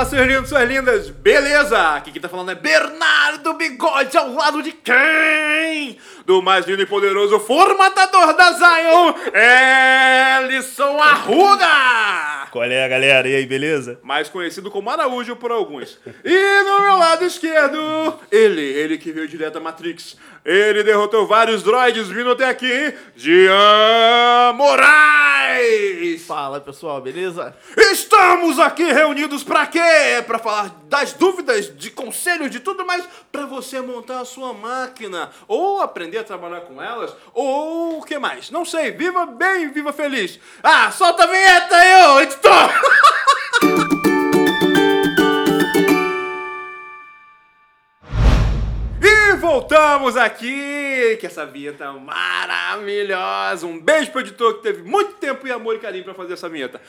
Fala, seus lindos, suas lindas, beleza? Aqui quem tá falando é Bernardo Bigode, ao lado de quem? Do mais lindo e poderoso formatador da Zion, Ellison Arruda! Qual é, galera? E aí, beleza? Mais conhecido como Araújo por alguns. E no meu lado esquerdo, ele, ele que veio direto da Matrix. Ele derrotou vários droids vindo até aqui, Jean Moraes! Fala pessoal, beleza? Estamos aqui reunidos pra quê? Pra falar das dúvidas, de conselhos, de tudo mais, pra você montar a sua máquina, ou aprender a trabalhar com elas, ou o que mais? Não sei, viva bem, viva feliz. Ah, solta a vinheta aí, ô editor! voltamos aqui, que essa vinheta maravilhosa. Um beijo pro editor que teve muito tempo e amor e carinho pra fazer essa vinheta.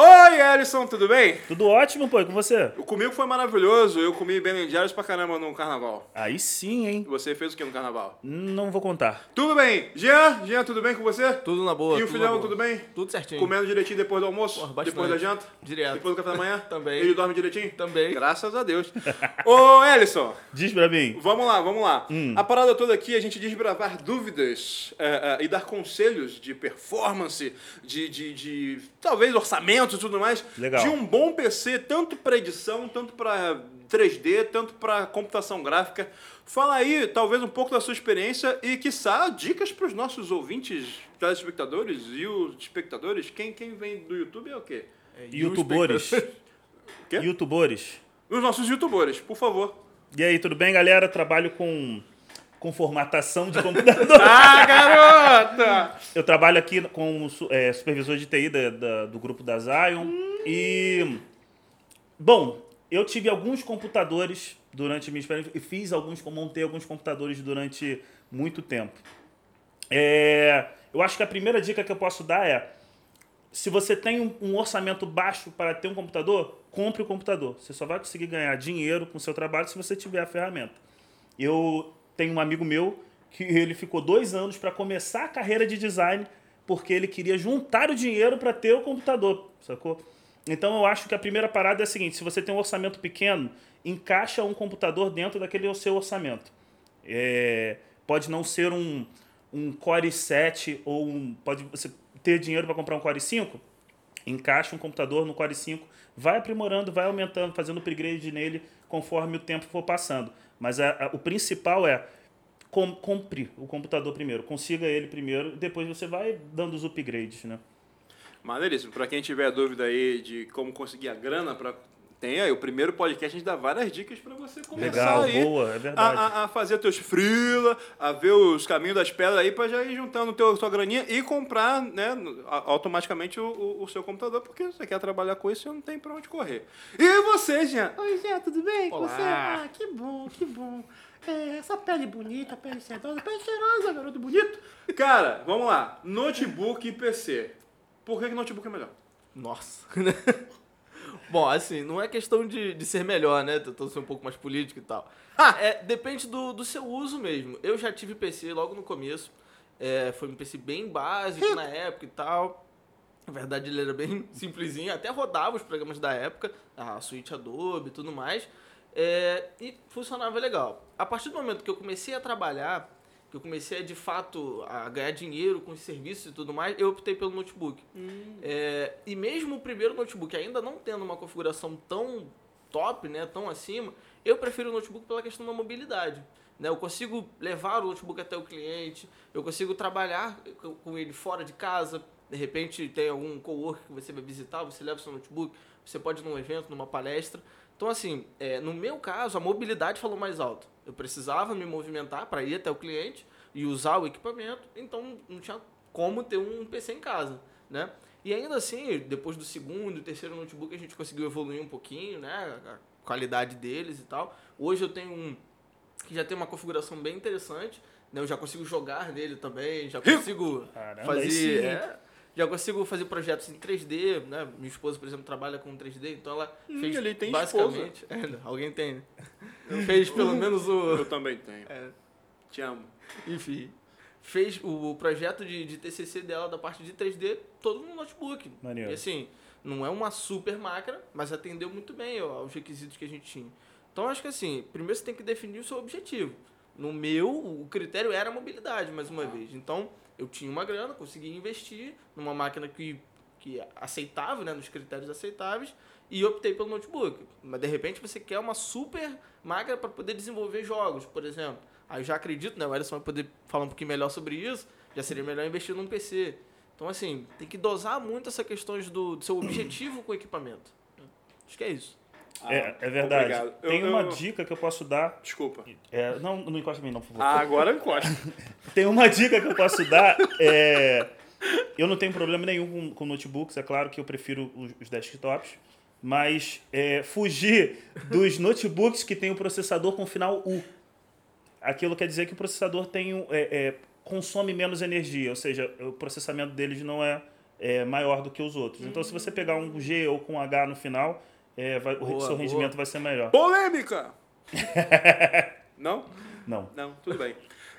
Oi, Ellison, tudo bem? Tudo ótimo, pô, e com você? O comigo foi maravilhoso. Eu comi Ben Jerry's pra caramba no carnaval. Aí sim, hein? E você fez o que no carnaval? Não vou contar. Tudo bem. Jean, Jean, tudo bem com você? Tudo na boa. e o tudo filhão, boa. tudo bem? Tudo certinho. Comendo direitinho depois do almoço? Porra, bastante. depois da janta? Direto. Depois do café da manhã? Também. Ele dorme direitinho? Também. Graças a Deus. Ô, Ellison, Diz pra mim. Vamos lá, vamos lá. Hum. A parada toda aqui é a gente desbravar dúvidas é, é, e dar conselhos de performance, de, de, de talvez orçamento e tudo mais. Legal. De um bom PC, tanto para edição, tanto para 3D, tanto para computação gráfica. Fala aí, talvez, um pouco da sua experiência e, quiçá, dicas para os nossos ouvintes, telespectadores e os espectadores. Quem, quem vem do YouTube é o quê? É, Youtubores. Quê? Youtubores. Os nossos youtubers, por favor. E aí, tudo bem, galera? Trabalho com, com formatação de computador. Ah, Eu trabalho aqui com su- é, supervisor de TI da- da- do grupo da Zion. E. Bom, eu tive alguns computadores durante minha experiência e fiz alguns, montei alguns computadores durante muito tempo. É, eu acho que a primeira dica que eu posso dar é: se você tem um, um orçamento baixo para ter um computador, compre o computador. Você só vai conseguir ganhar dinheiro com o seu trabalho se você tiver a ferramenta. Eu tenho um amigo meu que ele ficou dois anos para começar a carreira de design porque ele queria juntar o dinheiro para ter o computador, sacou? Então eu acho que a primeira parada é a seguinte: se você tem um orçamento pequeno, encaixa um computador dentro daquele seu orçamento. É, pode não ser um, um Core 7 ou um. Pode você ter dinheiro para comprar um Core 5? Encaixa um computador no Core 5, vai aprimorando, vai aumentando, fazendo upgrade nele conforme o tempo for passando. Mas a- a- o principal é com, compre o computador primeiro, consiga ele primeiro, depois você vai dando os upgrades, né? Maneiríssimo. Pra quem tiver dúvida aí de como conseguir a grana pra. Tem aí, o primeiro podcast a gente dá várias dicas pra você começar Legal, aí boa, é a, verdade. a- a fazer teus freela, a ver os caminhos das pedras aí pra já ir juntando teu, tua graninha e comprar, né, automaticamente o, o- o seu computador, porque você quer trabalhar com isso e não tem pra onde correr. E você, Jean? Oi, Zé, tudo bem? Com Olá. você? Ah, que bom, que bom. É, essa pele bonita, pele sedosa, pele cheirosa, garoto bonito. Cara, vamos lá. Notebook e PC. Por que, que notebook é melhor? Nossa. Bom, assim, não é questão de, de ser melhor, né? Tentando ser um pouco mais político e tal. É, depende do, do seu uso mesmo. Eu já tive PC logo no começo. É, foi um PC bem básico na época e tal. Na verdade, ele era bem simplesinho. Até rodava os programas da época. A suíte Adobe e tudo mais. É, e funcionava legal. A partir do momento que eu comecei a trabalhar, que eu comecei de fato a ganhar dinheiro com os serviços e tudo mais, eu optei pelo notebook. É, e mesmo o primeiro notebook ainda não tendo uma configuração tão top, né, tão acima, eu prefiro o notebook pela questão da mobilidade. Né? Eu consigo levar o notebook até o cliente, eu consigo trabalhar com- ele fora de casa. De repente tem algum coworker que você vai visitar, você leva o seu notebook, você pode ir num evento, numa palestra. Então, assim, é, no meu caso, a mobilidade falou mais alto. Eu precisava me movimentar para ir até o cliente e usar o equipamento, então não tinha como ter um PC em casa, né? E ainda assim, depois do segundo e terceiro notebook, a gente conseguiu evoluir um pouquinho, né? A qualidade deles e tal. Hoje eu tenho um que já tem uma configuração bem interessante, né? Eu já consigo jogar nele também, já consigo Caramba, fazer... é, já consigo fazer projetos em 3D, né? Minha esposa, por exemplo, trabalha com 3D, então ela fez ele tem basicamente... É, alguém tem, né? Fez pelo menos o... Eu também tenho. É, Te amo. enfim, fez o projeto de, de TCC dela da parte de 3D todo no notebook. Maneiro. E assim, Não é uma super máquina, mas atendeu muito bem ó, aos requisitos que a gente tinha. Então, acho que assim, primeiro você tem que definir o seu objetivo. No meu, o critério era a mobilidade, mais uma vez. Então, eu tinha uma grana, consegui investir numa máquina que, que é aceitável, né, nos critérios aceitáveis, e optei pelo notebook. Mas, de repente, você quer uma super máquina para poder desenvolver jogos, por exemplo. Aí eu já acredito, né, o Ederson vai poder falar um pouquinho melhor sobre isso, já seria melhor investir num PC. Então, assim, tem que dosar muito essa questão do, do seu objetivo com o equipamento. Acho que é isso. Ah, é, é verdade. obrigado. Eu- Tem eu- uma dica que eu posso dar. Desculpa. É, não, não encosta em mim, não, por favor. Ah, agora encosta. Tem uma dica que eu posso dar. é, eu não tenho problema nenhum com, com notebooks, é claro que eu prefiro os, os desktops. Mas é, fugir dos notebooks que tem o processador com final U. Aquilo quer dizer que o processador tem, um- é, é, consome menos energia, ou seja, o processamento deles não é, é maior do que os outros. Então, se você pegar um G ou com H no final, é, vai- o Boa, seu boa. rendimento vai ser melhor. Polêmica! Não? Não. Não, tudo bem.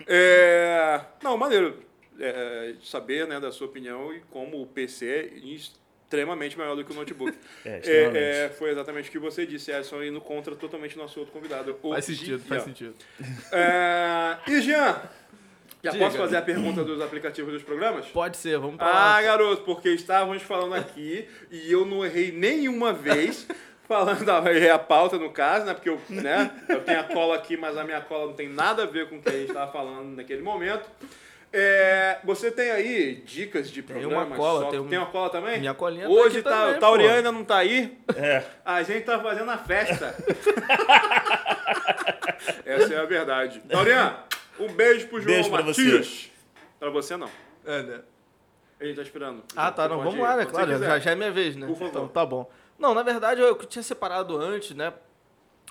É, não, maneiro é, saber né, da sua opinião e como o PC é extremamente maior do que o notebook. É, É, é, foi exatamente o que você disse, Edson, indo contra totalmente o nosso outro convidado. o Faz sentido, faz sentido. É, e Jean, já Diga. posso fazer a pergunta dos aplicativos dos programas? Pode ser, vamos pra Ah, garoto, porque estávamos falando aqui e eu não errei nenhuma vez falando, errei a pauta no caso, né? Porque eu, né, eu tenho a cola aqui, mas a minha cola não tem nada a ver com o que a gente estava falando naquele momento. É, você tem aí dicas de Tem programas? uma cola, só- tem um- tem uma cola também? Minha colinha tá Hoje aqui tá, também, o Tauriano pô. ainda não tá aí. É. A gente tá fazendo a festa. Essa é a verdade. Tauriano, um beijo pro João Beijo pra você. Matias. Pra você não. É, né? Ele tá esperando. Ah, tá, não, vamos ir, lá, né? Claro, já, já é minha vez, né? Por favor. Então, tá bom. Não, na verdade, eu tinha separado antes, né?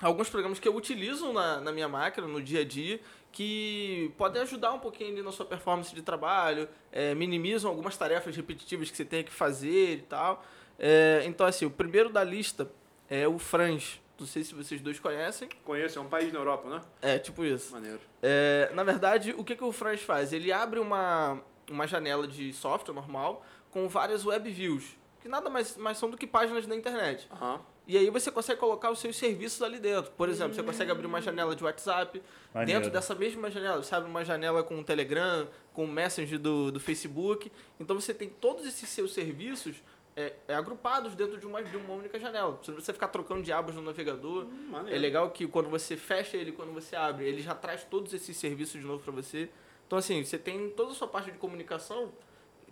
Alguns programas que eu utilizo na, na minha máquina, no dia a dia, que podem ajudar um pouquinho ali na sua performance de trabalho, é, minimizam algumas tarefas repetitivas que você tem que fazer e tal. É, então, assim, o primeiro da lista é o Franz. Não sei se vocês dois conhecem. Conheço, é um país na Europa, né? É, tipo isso. Maneiro. É, na verdade, o que, que o Franz faz? Ele abre uma, uma janela de software normal com várias web views, que nada mais, mais são do que páginas na internet. Aham. E aí você consegue colocar os seus serviços ali dentro. Por exemplo, você consegue abrir uma janela de WhatsApp. Maneiro. Dentro dessa mesma janela, você abre uma janela com o Telegram, com o Messenger do, do Facebook. Então você tem todos esses seus serviços é, é, agrupados dentro de uma, de uma única janela. Se você ficar trocando de abas no navegador, maneiro. é legal que quando você fecha ele, quando você abre, ele já traz todos esses serviços de novo para você. Então assim, você tem toda a sua parte de comunicação.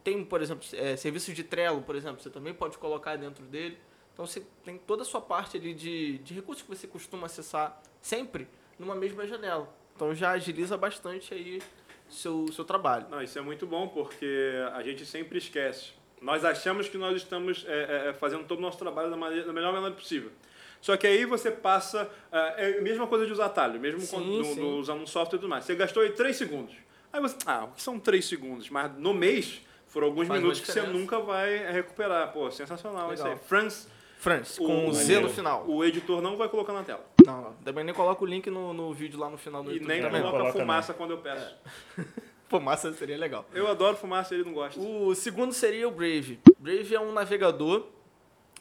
Tem, por exemplo, é, serviços de Trello, por exemplo, você também pode colocar dentro dele. Então você tem toda a sua parte ali de, de recursos que você costuma acessar sempre numa mesma janela. Então já agiliza bastante aí seu seu trabalho. Não, isso é muito bom porque a gente sempre esquece. Nós achamos que nós estamos é, é, fazendo todo o nosso trabalho da, maneira, da melhor maneira possível. Só que aí você passa. É, é a mesma coisa de usar atalho, mesmo Sim, quando, no- sim. no- usando um software e tudo mais. Você gastou aí 3 segundos. Aí você. Ah, o que são 3 segundos? Mas no mês foram alguns Faz minutos que você nunca vai recuperar. Pô, sensacional isso Legal. aí. Franz, Franz, com O- Z no final. o editor não vai colocar na tela. Não, não. Também nem coloca o link no, no vídeo lá no final do E YouTube nem também. coloca, Coloca, fumaça quando eu peço. Pô, massa seria legal. Eu adoro fumaça e ele não gosta. O segundo seria o Brave. Brave é um navegador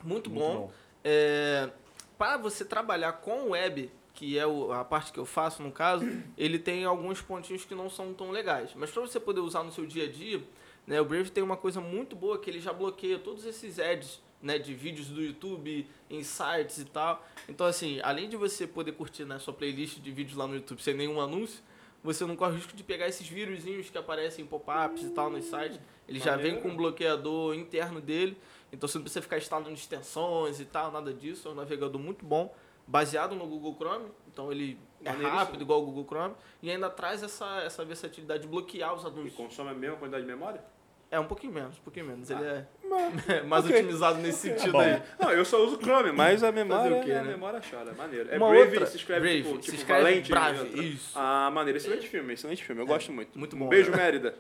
muito, Muito bom. bom. É, para você trabalhar com web, que é o- a parte que eu faço no caso, ele tem alguns pontinhos que não são tão legais. Mas para você poder usar no seu dia a dia, né, o Brave tem uma coisa muito boa que ele já bloqueia todos esses ads né, de vídeos do YouTube, insights e tal. Então, assim, além de você poder curtir na sua playlist de vídeos lá no YouTube sem nenhum anúncio, você não corre o risco de pegar esses vírusinhos que aparecem em pop-ups e tal nos sites. Ele já vem com um bloqueador interno dele, então você não precisa ficar instalando extensões e tal, nada disso. É um navegador muito bom, baseado no Google Chrome, então ele é rápido igual o Google Chrome e ainda traz essa, essa versatilidade de bloquear os E anúncios. consome a mesma quantidade de memória? É um pouquinho menos, um pouquinho menos. Ele é Mas- mais ok. otimizado nesse sentido Bom. aí. Não, eu só uso Chrome, mas a memória, Fazer o quê, a né? memória chora. Maneiro. É Uma Brave, outra- se escreve Brave, tipo, se tipo escreve valente. Brave, letra. isso. Ah, maneiro. Excelente filme, excelente filme. Eu gosto muito. muito Um bom, beijo, né? Mérida.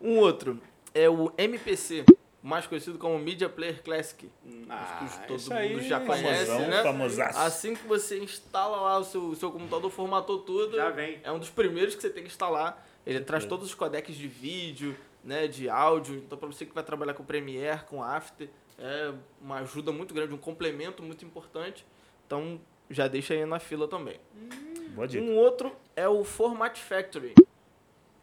Um outro é o MPC, mais conhecido como Media Player Classic. Ah, Acho que todo isso mundo aí, já conhece, Famosão, né? famosaço. Assim que você instala lá o seu, o seu computador, formatou tudo, Já vem. é um dos primeiros que você tem que instalar. Ele traz todos os codecs de vídeo, né, de áudio. Então, para você que vai trabalhar com Premiere, com After, É uma ajuda muito grande, um complemento muito importante. Então, já deixa aí na fila também. Boa dica. Um outro é o Format Factory.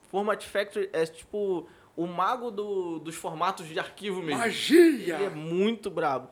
Format Factory é tipo o mago do- dos formatos de arquivo mesmo. Ele é Magia! muito brabo.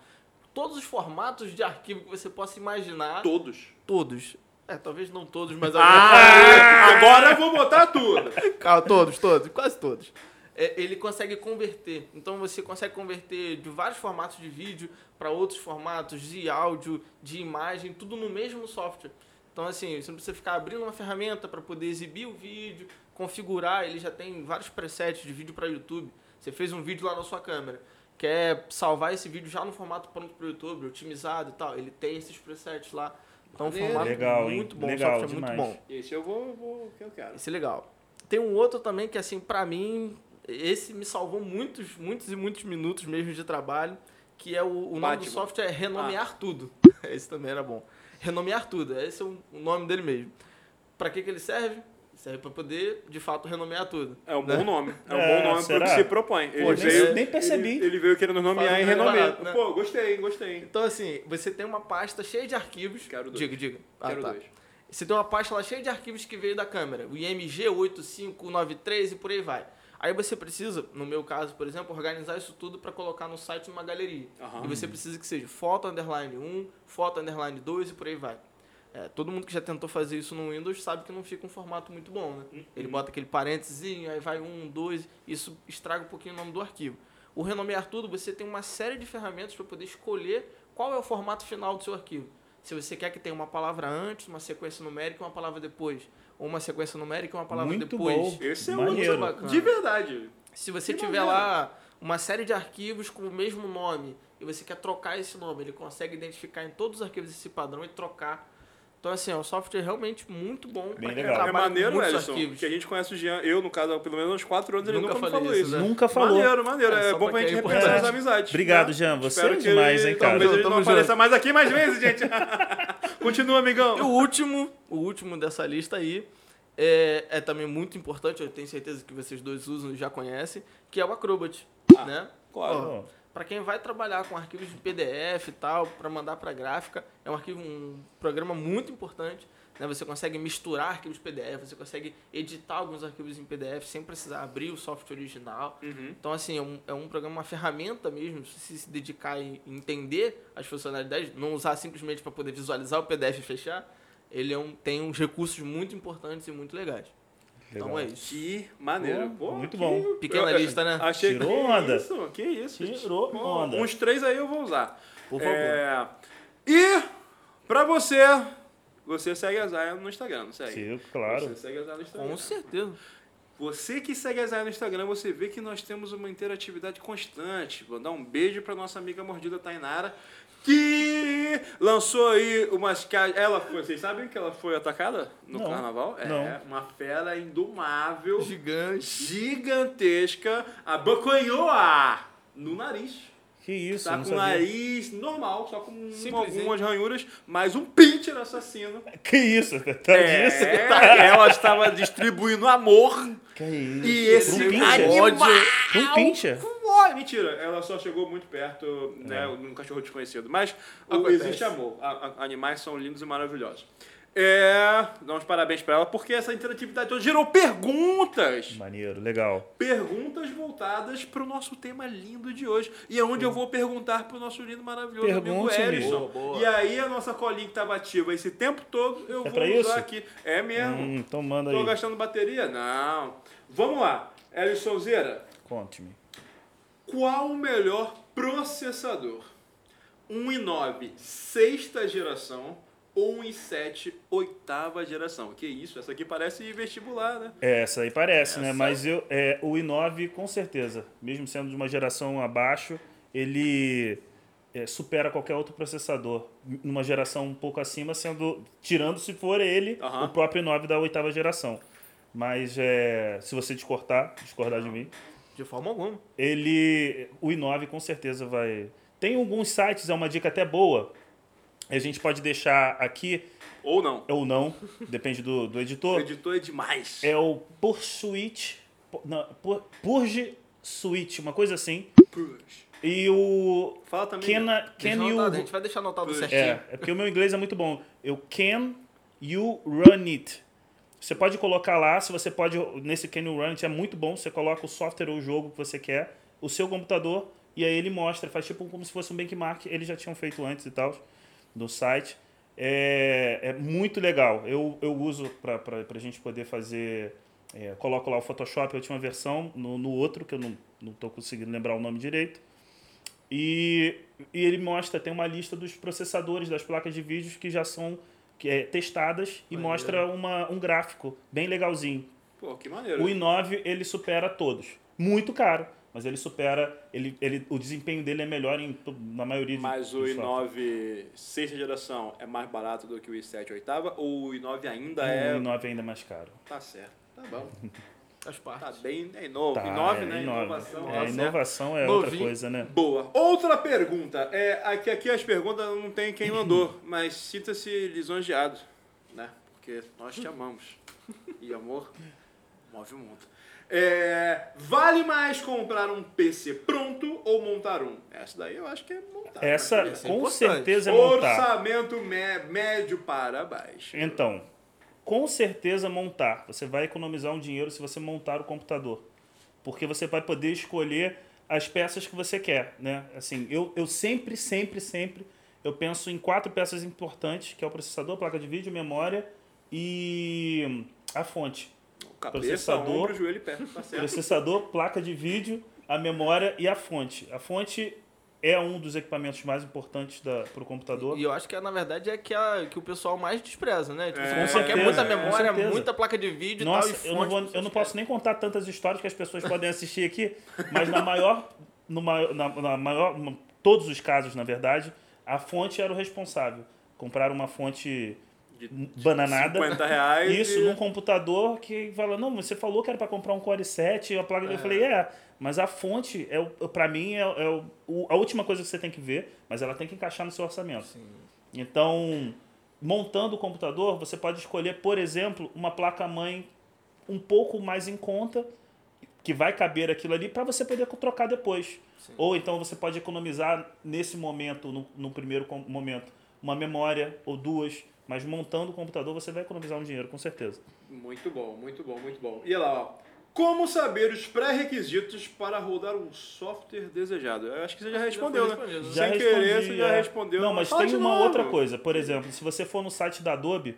Todos os formatos de arquivo que você possa imaginar, Todos. todos. É, talvez não todos, mas Ah, agora eu vou botar tudo. Calma, todos, todos, quase todos. É, ele consegue converter. Então você consegue converter de vários formatos de vídeo para outros formatos de áudio, de imagem, tudo no mesmo software. Então assim, você não precisa ficar abrindo uma ferramenta para poder exibir o vídeo, configurar. Ele já tem vários presets de vídeo para YouTube. Você fez um vídeo lá na sua câmera, quer salvar esse vídeo já no formato pronto para o YouTube, otimizado e tal. Ele tem esses presets lá. Então, um formato Legal, hein? muito bom, Legal software demais. muito bom. Esse eu vou, vou que eu quero. Esse é legal. Tem um outro também que, assim, pra mim, esse me salvou muitos, muitos e muitos minutos mesmo de trabalho, que é o, o nome do software é Renomear Tudo. Esse também era bom. Renomear Tudo, esse é o, o nome dele mesmo. Pra que, que ele serve? Serve pra poder, de fato, renomear tudo. É um né? bom nome. É um É, bom nome será? pro que se propõe. Ele Pô, veio, nem- nem percebi. Ele, ele veio querendo nomear Faz e um renomear. barato, né? Pô, gostei, gostei. Então, assim, você tem uma pasta cheia de arquivos. Quero dois. Diga, diga. Ah, Quero tá. dois. Você tem uma pasta lá cheia de arquivos que veio da câmera, o IMG 8593 e por aí vai. Aí você precisa, no meu caso, por exemplo, organizar isso tudo para colocar no site numa galeria. Aham. E você precisa que seja foto underline 1, foto underline 2 e por aí vai. É, todo mundo que já tentou fazer isso no Windows sabe que não fica um formato muito bom, né? Ele bota aquele parênteses, aí vai um, dois, isso estraga um pouquinho o nome do arquivo. O Renomear Tudo, você tem uma série de ferramentas para poder escolher qual é o formato final do seu arquivo. Se você quer que tenha uma palavra antes, uma sequência numérica e uma palavra depois. Ou uma sequência numérica e uma palavra Muito depois. bom. Esse é Maneiro. muito bacana. De verdade. Se você Que tiver maneiro. lá uma série de arquivos com o mesmo nome e você quer trocar esse nome, ele consegue identificar em todos os arquivos esse padrão e trocar. Então, assim, é um software realmente muito bom Bem legal. É maneiro, Edson, que a gente conhece o Jean, eu, no caso, há pelo menos uns 4 anos, ele Nunca nunca falou isso, né? Nunca falou. Maneiro, maneiro. É, É, bom pra pra gente é representar as amizades. Obrigado, né? Jean. Você Espero é que demais, hein, cara? Talvez ele não junto. apareça mais aqui mais vezes, gente. Continua, amigão. E o último, o último dessa lista aí é, é também muito importante, eu tenho certeza que vocês dois usam e já conhecem, que é o Acrobat, Ah, né? Claro. Ó, Para quem vai trabalhar com arquivos de PDF e tal, para mandar para gráfica, é um arquivo, um programa muito importante. Né? Você consegue misturar arquivos PDF, você consegue editar alguns arquivos em PDF sem precisar abrir o software original. Uhum. Então, assim, é um, é um programa, uma ferramenta mesmo, se você se dedicar e entender as funcionalidades, não usar simplesmente para poder visualizar o PDF e fechar, ele é um, tem uns recursos muito importantes e muito legais. Então é isso. Que maneiro. Pô, Pô, muito que- bom. Pequena eu- lista, né? Achei Tirou que onda. Isso, que isso. Tirou Pô, onda. Uns três aí eu vou usar. Por favor. É, E, pra você, você segue a Zaya no Instagram, não segue? Sim, claro. Você segue a Zaya no Instagram. Com certeza. Você que segue a Zaya no Instagram, você vê que nós temos uma interatividade constante. Vou dar um beijo pra nossa amiga mordida Tainara, que lançou aí umas caixas. Ela foi, vocês sabem que ela foi atacada no Não. carnaval? É, Não. uma fera indomável, Gigante. gigantesca, abocanhou a no nariz. Que isso, Tá não com o nariz normal, só com algumas ranhuras, mas um pincher assassino. Que isso, tá disso? É, ela estava distribuindo amor. Que isso. E esse um pincher? um pincher? Uai, Mentira, ela só chegou muito perto, né, num cachorro desconhecido. Mas o- Acontece. existe amor. A- a- animais são lindos e maravilhosos. É, dá uns parabéns pra ela, porque essa interatividade toda gerou perguntas. Maneiro, legal. Perguntas voltadas pro nosso tema lindo de hoje. E é onde eu vou perguntar pro nosso lindo, maravilhoso amigo Pergunte-me. Erison. E aí a nossa colinha que tava ativa esse tempo todo, eu É vou usar isso? aqui. É mesmo. Hum, então manda Tô aí. gastando bateria? Não. Vamos lá. Erison Zeira, Conte-me. qual o melhor processador? Um i9 sexta geração ou um i7 oitava geração? Que isso, essa aqui parece vestibular, né? É, Essa aí parece, né? Essa- Mas eu, é, o i9, com certeza, mesmo sendo de uma geração abaixo, ele é, supera qualquer outro processador. Numa geração um pouco acima, sendo tirando se for ele o próprio i9 da oitava geração. Mas é, se você discordar, discordar de mim, De forma alguma. ele o i9 com certeza vai. Tem alguns sites, é uma dica até boa. A gente pode deixar aqui Ou não. ou não, depende do, do O editor. editor é demais. É o Pursuit. Pu- Não, Pur- Purge Suite, uma coisa assim. Push. E o Fala também. can, Deixa can you anotado, a gente vai deixar anotado certinho. É, é porque o meu inglês é muito bom. Eu can you run it. Você pode colocar lá, se você pode, nesse can you run it é muito bom, você coloca o software ou o jogo que você quer, o seu computador, e aí ele mostra, faz tipo como se fosse um benchmark, eles já tinham feito antes e tal, no site. É, é muito legal. Eu, eu uso para a gente poder fazer. É, coloco lá o Photoshop, a última versão, no, no outro, que eu não estou conseguindo lembrar o nome direito. E, e ele mostra, tem uma lista dos processadores das placas de vídeos que já são que é, testadas e Maneiro. mostra uma, um gráfico bem legalzinho. Pô, que maneiro. O i9 ele supera todos. Muito caro, mas ele supera, ele, ele, o desempenho dele é melhor em, na maioria de Mas o dos softwares. i9 sexta geração é mais barato do que o i7 oitava ou o i9 ainda O é... i9 ainda é mais caro. Tá certo. Tá bom. Faz parte. Tá bem. É novo. Tá, i9, é né? i9. Inovação. É, Tá inovação é Novinho. outra coisa, né? Boa. Outra pergunta. É, aqui, aqui as perguntas não tem quem mandou, mas sinta-se lisonjeado, né? Porque nós te amamos. E amor move o mundo. É, vale mais comprar um PC pronto ou montar um? Essa daí eu acho que é montar. Essa, né? é com importante. certeza, é montar. Orçamento mé- médio para baixo. Então, com certeza montar. Você vai economizar um dinheiro se você montar o computador. Porque você vai poder escolher as peças que você quer, né? Assim, eu, eu sempre, sempre, sempre, eu penso em quatro peças importantes, que é o processador, a placa de vídeo, memória e a fonte. Cabeça, processador. ombro, joelho e pé. Tá. Processador, placa de vídeo, a memória e a fonte. A fonte é um dos equipamentos mais importantes para o computador. E eu acho que, na verdade, é que, a, que o pessoal mais despreza, né? Tipo, É, você só quer certeza, muita memória, certeza. muita placa de vídeo Nossa, e tal. e eu não, vou, eu não posso nem contar tantas histórias que as pessoas podem assistir aqui, mas na maior, no maior, na, na maior, em todos os casos, na verdade, a fonte era o responsável. Comprar uma fonte De bananada. 50 reais. Isso, e- num computador que fala, não, você falou que era para comprar um Core 7, a placa. Eu falei, é, mas a fonte, é, pra mim, é, é o- a última coisa que você tem que ver, mas ela tem que encaixar no seu orçamento. Então, montando o computador, você pode escolher, por exemplo, uma placa-mãe um pouco mais em conta, que vai caber aquilo ali, para você poder trocar depois. Ou então você pode economizar nesse momento, no, no primeiro momento, uma memória ou duas, mas montando o computador você vai economizar um dinheiro, com certeza. Muito bom, muito bom, muito bom. E lá, ó. Como saber os pré-requisitos para rodar um software desejado? Eu acho que você já respondeu, foi né? né? Sem querer, respondi, você já é. respondeu. Não, mas Fala tem uma novo. outra coisa. Por exemplo, se você for no site da Adobe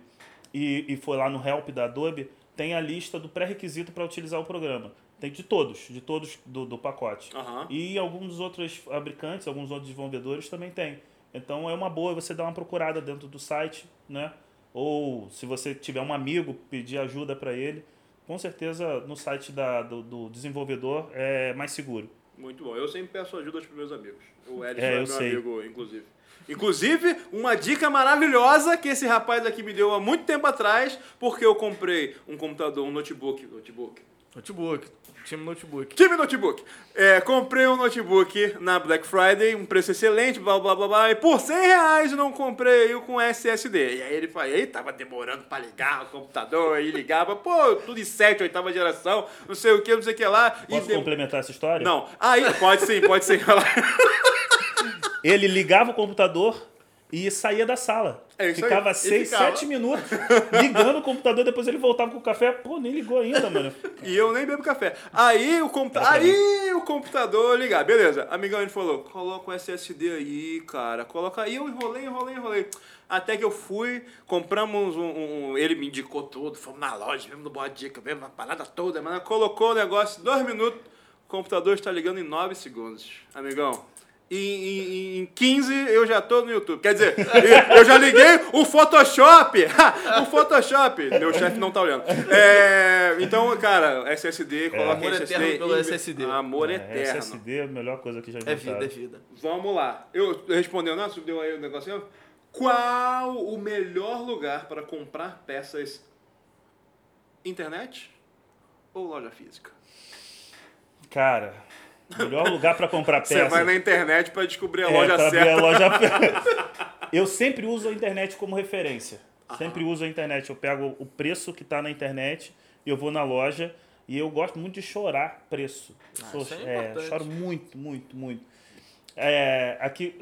e, e for lá no Help da Adobe, tem a lista do pré-requisito para utilizar o programa. Tem de todos, de todos do, do pacote. Aham. E alguns outros fabricantes, alguns outros desenvolvedores também tem. Então é uma boa você dar uma procurada dentro do site, né? Ou se você tiver um amigo, pedir ajuda para ele. Com certeza no site da, do, do desenvolvedor é mais seguro. Muito bom. Eu sempre peço ajuda aos meus amigos. O Edson É, é, eu meu sei. amigo, inclusive. Inclusive, uma dica maravilhosa que esse rapaz aqui me deu há muito tempo atrás, porque eu comprei um computador, um notebook, notebook, Notebook. Time notebook. Time Notebook. É, comprei um notebook na Black Friday, um preço excelente, blá blá blá blá, e por 100 reais eu não comprei o com SSD. E aí ele falou, aí tava demorando pra ligar o computador, aí ligava, pô, tudo em 7, oitava geração, não sei o que, não sei o que lá. Posso e complementar essa história? Não, aí, pode sim, pode sim. Ele ligava o computador e saía da sala. É aí. ficava E seis, ficava. sete minutos ligando o computador, depois ele voltava com o café. Pô, nem ligou ainda, mano. E eu nem bebo café. Aí o, computa aí o computador ligar. Beleza, amigão ele falou, coloca o SSD aí, cara. Coloca aí. Eu enrolei, enrolei, enrolei. Até que eu fui, compramos um, um- Ele me indicou tudo, fomos na loja, mesmo no Boa Dica, mesmo na parada toda, mas colocou o negócio, dois minutos, o computador está ligando em nove segundos. Amigão. Em, em, em 15 eu já tô no YouTube. Quer dizer, eu já liguei o Photoshop. o Photoshop. Meu chefe não tá olhando. É, então, cara, SSD, coloca Amor SSD. eterno pelo SSD. Amor É, eterno. SSD é a melhor coisa que já É inventaram. vida, é vida. Vamos lá. Eu respondeu, não? Subiu aí o negocinho? Qual o melhor lugar para comprar peças? Internet ou loja física? Cara, melhor lugar pra comprar peça. Você vai na internet para descobrir a É, loja certa. a loja Eu sempre uso a internet como referência. Sempre uso a internet. Eu pego o preço que tá na internet e eu vou na loja e eu gosto muito de chorar preço. Ah, sou- isso é é, choro muito, muito, muito. É, aqui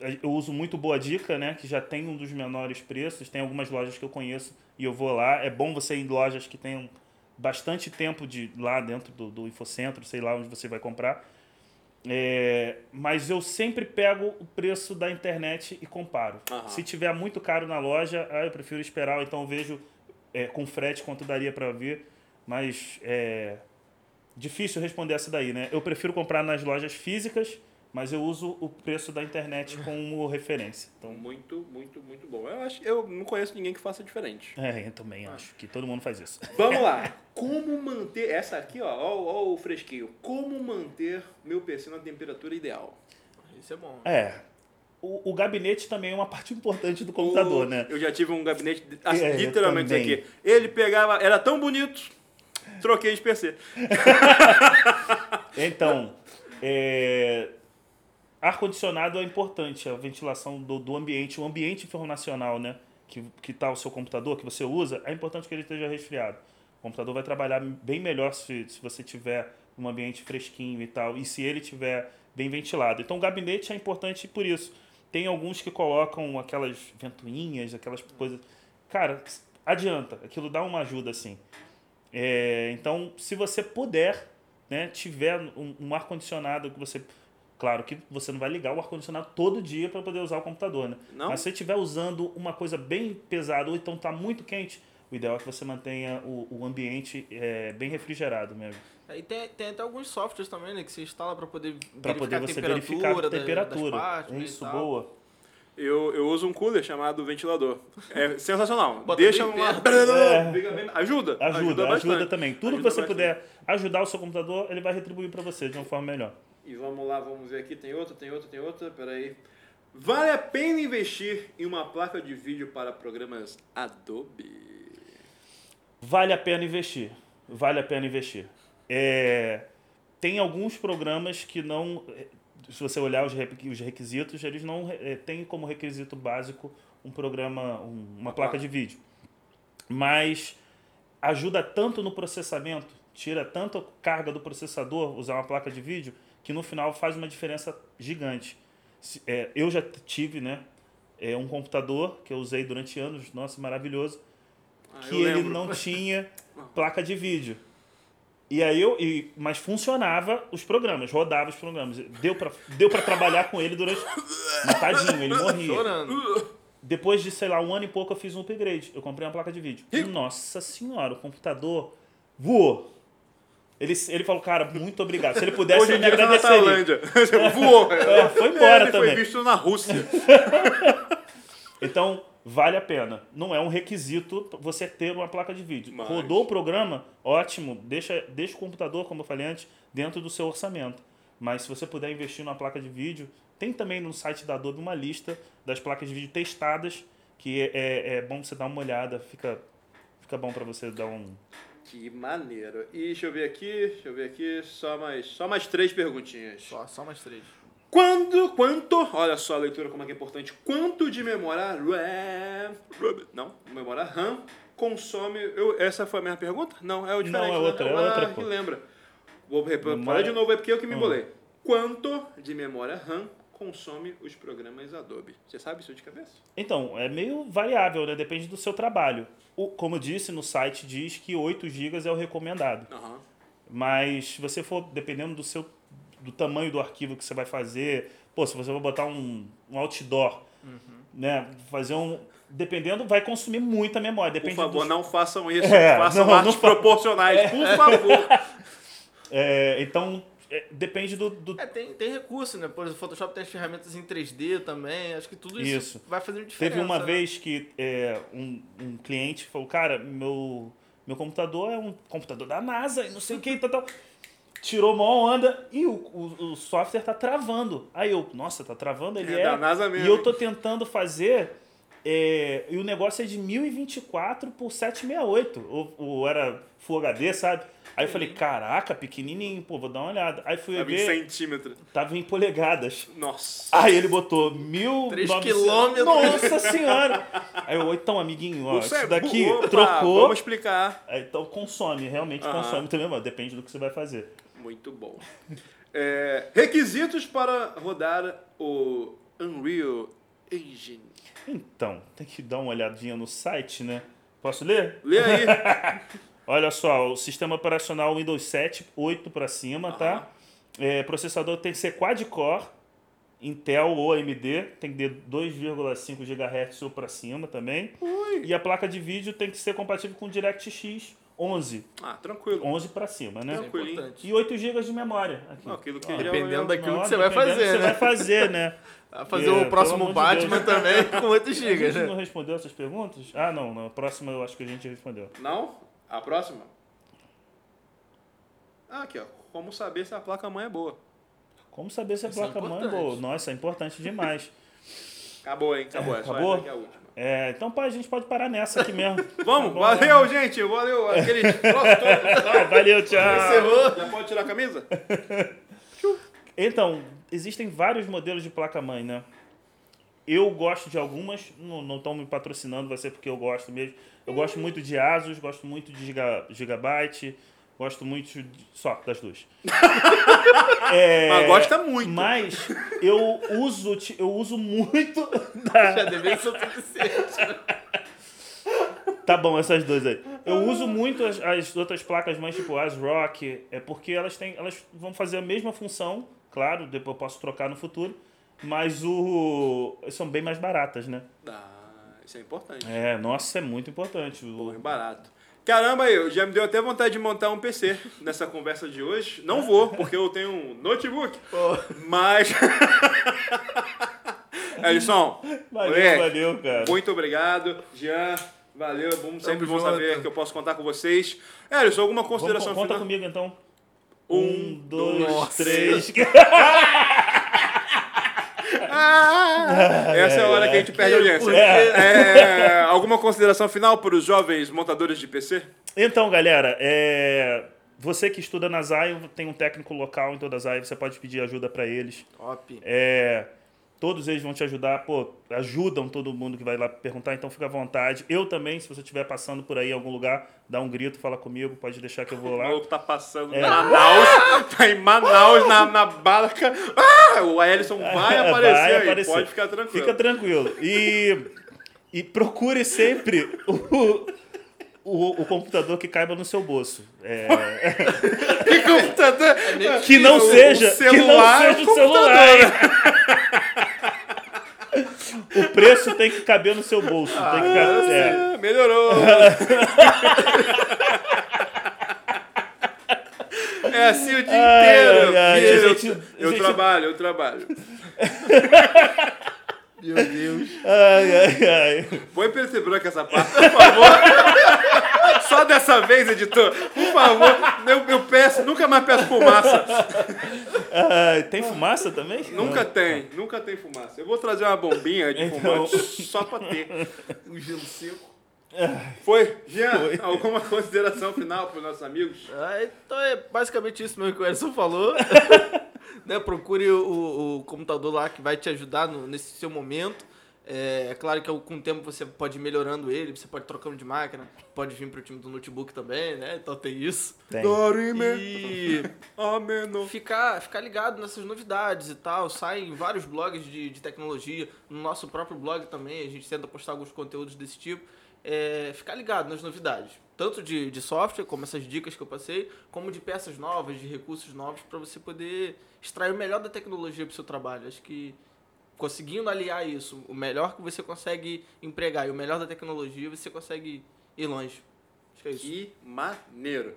é, eu uso muito Boa Dica, né? Que já tem um dos menores preços. Tem algumas lojas que eu conheço e eu vou lá. É bom você ir em lojas que tenham bastante tempo de lá dentro do, do Infocentro, sei lá onde você vai comprar. É, mas eu sempre pego o preço da internet e comparo. Aham. Se tiver muito caro na loja, ah, eu prefiro esperar, então vejo é, com frete quanto daria para ver. Mas é difícil responder essa daí, né? Eu prefiro comprar nas lojas físicas, mas eu uso o preço da internet como referência. Então, Muito, muito, muito bom. Eu, acho, eu não conheço ninguém que faça diferente. é, eu também acho que todo mundo faz isso. Vamos lá. Como manter. Essa aqui, ó, ó, ó o fresquinho. Como manter meu PC na temperatura ideal? Isso é bom. É. O, o gabinete também é uma parte importante do computador, O- né? Eu já tive um gabinete, assim, É, literalmente aqui. Ele pegava, era tão bonito, troquei de PC. Então, é, ar-condicionado é importante, a ventilação do, do ambiente, o ambiente informacional, né? Que, que tá o seu computador, que você usa, é importante que ele esteja resfriado. O computador vai trabalhar bem melhor se, se você tiver um ambiente fresquinho e tal, e se ele tiver bem ventilado. Então, o gabinete é importante por isso. Tem alguns que colocam aquelas ventoinhas, aquelas coisas. Cara, adianta, aquilo dá uma ajuda assim. É, então, se você puder, né, tiver um, um ar-condicionado que você. Claro que você não vai ligar o ar-condicionado todo dia para poder usar o computador, né? Não? Mas se você estiver usando uma coisa bem pesada ou então está muito quente, o ideal é que você mantenha o, o ambiente é, bem refrigerado mesmo. E tem, tem até alguns softwares também, né? Que você instala pra poder Para poder você verificar a da- temperatura. Das partes, né, e Isso, tal. boa. Eu, eu uso um cooler chamado ventilador. É sensacional. Bota Deixa uma. É. Ajuda. Ajuda, ajuda, bastante. também. Tudo Ajuda que você bastante. puder ajudar o seu computador, ele vai retribuir para você de uma forma melhor. E vamos lá, vamos ver aqui. Tem outra, tem outra, tem outra. Peraí. Vale a pena investir em uma placa de vídeo para programas Adobe? Vale a pena investir. Vale a pena investir. É, tem alguns programas que não. Se você olhar os re- os requisitos, eles não é, têm como requisito básico um programa, um- uma placa de vídeo. Mas ajuda tanto no processamento, tira tanto carga do processador usar uma placa de vídeo, que no final faz uma diferença gigante. É, eu já tive né, é, um computador que eu usei durante anos, nossa, maravilhoso, Ah, que ele lembro. não tinha placa de vídeo. E aí eu, e, mas funcionava os programas, rodava os programas. Deu pra, deu pra trabalhar com ele durante. Mas tadinho, ele morria. Chorando. Depois de, sei lá, um ano e pouco eu fiz um upgrade. Eu comprei uma placa de vídeo. Nossa senhora, o computador voou. Ele, ele falou, cara, muito obrigado. Se ele pudesse, Hoje ele me tá na agradeceria. Tailândia. Voou. É, foi embora Ele também. foi visto na Rússia. Então, vale a pena. Não é um requisito você ter uma placa de vídeo. Mas- Rodou o programa, ótimo. Deixa, deixa o computador, como eu falei antes, dentro do seu orçamento. Mas se você puder investir numa placa de vídeo, tem também no site da Adobe uma lista das placas de vídeo testadas, que é, é, é bom você dar uma olhada. Fica, fica bom para você dar um... Que maneiro. E deixa eu ver aqui, deixa eu ver aqui. Só mais, só mais três perguntinhas. Só, só mais três. Quando, quanto, olha só a leitura como é que é importante. Quanto de memória RAM, não, memória RAM consome, eu, essa foi a minha pergunta? Não, é o diferente. Não, é né? outra, é ah, outra, que pô. lembra. Vou repetir Memória- de novo, é porque eu que me Hum. bolei. Quanto de memória RAM consome os programas Adobe? Você sabe isso de cabeça? Então, é meio variável, né? Depende do seu trabalho. O, como eu disse, no site diz que 8 GB é o recomendado. Aham. Mas se você for, dependendo do seu do tamanho do arquivo que você vai fazer, pô, se você vai botar um, um outdoor, né, fazer um, dependendo, vai consumir muita memória. Por Depende favor, do, não façam isso. É, façam não, artes não fa- proporcionais, por favor. é, então é, depende do, do É, tem, tem recurso, né? Por exemplo, o Photoshop tem as ferramentas em 3D também. Acho que tudo isso, Isso. vai fazendo diferença. Teve uma né? vez que é, um, um cliente falou, cara, meu, meu computador é um computador da NASA e não sei o que, tal, tal. Tirou mó onda e o, o, o software tá travando. Aí eu, nossa, tá travando? Ele É é. da NASA mesmo, E eu tô tentando fazer. É, e o negócio é de 1024 por 768. Ou, ou era Full HD, sabe? Aí eu falei, caraca, pequenininho, pô, vou dar uma olhada. Aí fui em ver, centímetros. tava em polegadas. Nossa. Aí ele botou mil. Três 900 quilômetros. Nossa senhora! Aí eu, então, amiguinho, ó, Você é isso daqui. Opa, trocou. Vamos explicar. Aí, Então consome, realmente Aham. consome também, mas depende do que você vai fazer. Muito bom. É, requisitos para rodar o Unreal Engine. Então, tem que dar uma olhadinha no site, né? Posso ler? Lê aí. Olha só, o sistema operacional Windows 7, 8 para cima, tá? É, processador tem que ser quad-core, Intel ou AMD, tem que ter 2,5 GHz ou para cima também. E a placa de vídeo tem que ser compatível com DirectX 11, Ah, tranquilo. 11 para cima, né? É importante. E 8 GB de memória. Aqui. Aquilo que Ó, Dependendo é- daquilo que você vai dependendo do fazer, que Você né? vai fazer, né? Vai fazer É, o próximo de Batman Deus. também com 8 A GB, gente não né? respondeu essas perguntas? Ah, não. Na próxima eu acho que a gente respondeu. Não? A próxima? Ah, aqui, ó. Como saber se a placa-mãe é boa? Como saber se a é placa-mãe é importante. boa? Nossa, é importante demais. Acabou, hein? Acabou. É, só Acabou? É então pá, a gente pode parar nessa aqui mesmo. Vamos, Tá valeu, gente. Valeu. Aquele né? Valeu, tchau. Encerrou. Já pode tirar a camisa? Então, existem vários modelos de placa-mãe, né? Eu gosto de algumas, não estão me patrocinando, vai ser porque eu gosto mesmo. Eu gosto muito de Asus, gosto muito de Giga, Gigabyte, gosto muito de, só das duas. É, Mas gosta muito. Mas eu uso, eu uso muito da, Já deveria ser o suficiente. Tá bom, essas duas aí. Eu uso muito as, as outras placas mães, tipo as Rock, é porque elas têm, elas vão fazer a mesma função, claro, depois eu posso trocar no futuro, mas o são bem mais baratas, né? Ah, isso é importante. É, nossa, é muito importante. O- É barato. Caramba, eu já me deu até vontade de montar um PC nessa conversa de hoje. Não vou, porque eu tenho um notebook. Mas. Edson, Valeu, moleque, valeu, cara. muito obrigado. Jean, valeu. Bom, sempre bom saber que eu posso contar com vocês. Edson, alguma Vamos, consideração conta final? comigo então. Um, dois, Nossa. três. Essa é a hora que a gente perde a audiência. Quê? É, alguma consideração final para os jovens montadores de PC? Então, galera, é, você que estuda na Zion, tem um técnico local em toda a Zion, você pode pedir ajuda para eles. Top. É, todos eles vão te ajudar, pô, ajudam todo mundo que vai lá perguntar, então fica à vontade. Eu também, se você estiver passando por aí em algum lugar, dá um grito, fala comigo, pode deixar que eu vou O lá. maluco tá passando É. Manaus, tá em Manaus, na, na barca. Ah, o Ellison vai aparecer Vai aí, aparecer. pode ficar tranquilo. Fica tranquilo. E, e procure sempre o, o, o computador que caiba no seu bolso. É, Que computador? que não O- o seja, que não celular é seja o celular. o preço tem que caber no seu bolso. tem que caber, é. É, melhorou. É assim o dia Ai, inteiro. ai, ai, a gente- eu a gente- trabalho, eu trabalho. Meu Deus. Ai, ai, ai. Põe preto e branco essa parte, por favor. Só dessa vez, editor. Por favor. Eu, eu peço, nunca mais peço fumaça. Ai, tem fumaça também? Nunca tem, nunca tem fumaça. Eu vou trazer uma bombinha de Então- fumante só pra ter. Um gelo seco. Foi? Jean, alguma consideração final pros nossos amigos? Ah, então é basicamente isso mesmo que o Edson falou. né? Procure o, o computador lá que vai te ajudar no- nesse seu momento. É, é claro que com o tempo você pode ir melhorando ele, você pode ir trocando de máquina, pode vir pro time do notebook também, né? Então tem isso. Tem. E Ameno. ficar, ficar ligado nessas novidades e tal. Saem vários blogs de, de tecnologia. No nosso próprio blog também, a gente tenta postar alguns conteúdos desse tipo. É, ficar ligado nas novidades. Tanto de, de software, como essas dicas que eu passei, como de peças novas, de recursos novos, para você poder extrair o melhor da tecnologia para o seu trabalho. Acho que conseguindo aliar isso, o melhor que você consegue empregar e o melhor da tecnologia, você consegue ir longe. Acho que é isso. Que maneiro.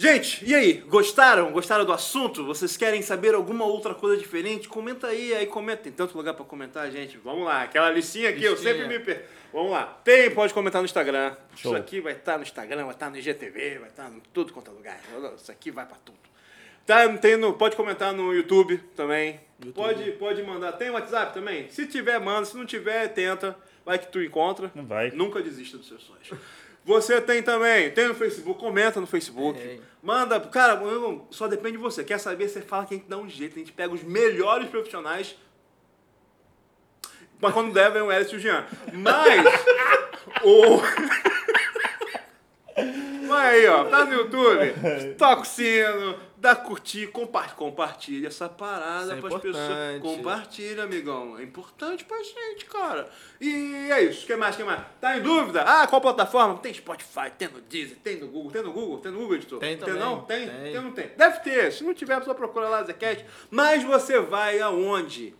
Gente, e aí? Gostaram? Gostaram do assunto? Vocês querem saber alguma outra coisa diferente? Comenta aí, aí comenta. Tem tanto lugar pra comentar, gente. Vamos lá, aquela listinha aqui, eu Listinha. sempre me per... Vamos lá. Tem, pode comentar no Instagram. Show. Isso aqui vai estar no Instagram, vai estar no IGTV, vai estar em tudo quanto é lugar. Isso aqui vai pra tudo. Tá, tem no, pode comentar no YouTube também. YouTube. Pode, pode mandar. Tem WhatsApp também? Se tiver, manda. Se não tiver, tenta. Vai que tu encontra. Não vai. Nunca desista dos seus sonhos. Você tem também, tem no Facebook, comenta no Facebook. Tem. Manda, cara, só depende de você. Quer saber, você fala que a gente dá um jeito, a gente pega os melhores profissionais. Mas quando der, vem o Hélice e o Jean. Mas, o... Mas aí, ó, ó. Tá no YouTube. Toca o sino, dá curtir, compa compartilha essa parada Isso é pras pessoas. Compartilha, amigão. É importante pra gente, cara. E é isso. O que mais? que mais? Tá em dúvida? Ah, qual plataforma? Tem Spotify, tem no Deezer, tem no Google. Tem no Google? Tem no Google, editor? Tem também. não? Tem? Tem. Tem não tem? Deve ter. Se não tiver, só procura lá, Zecast. Mas você vai aonde?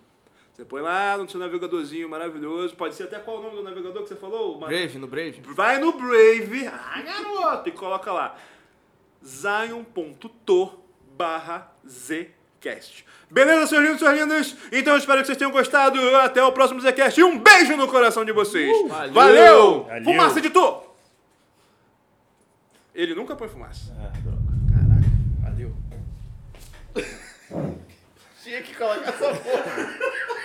Você põe lá no seu navegadorzinho maravilhoso. Pode ser até qual o nome do navegador que você falou? Brave, no Brave. Vai no Brave, ah, garoto, e coloca lá zion.to barra zcast. Beleza, seus lindos suas lindas? Então eu espero que vocês tenham gostado. Até o próximo Zcast. E um beijo no coração de vocês. valeu. Valeu! Valeu. Fumaça, editor! Ele nunca põe fumaça. Ah, droga. Caraca, valeu. Tinha que colocar essa porra.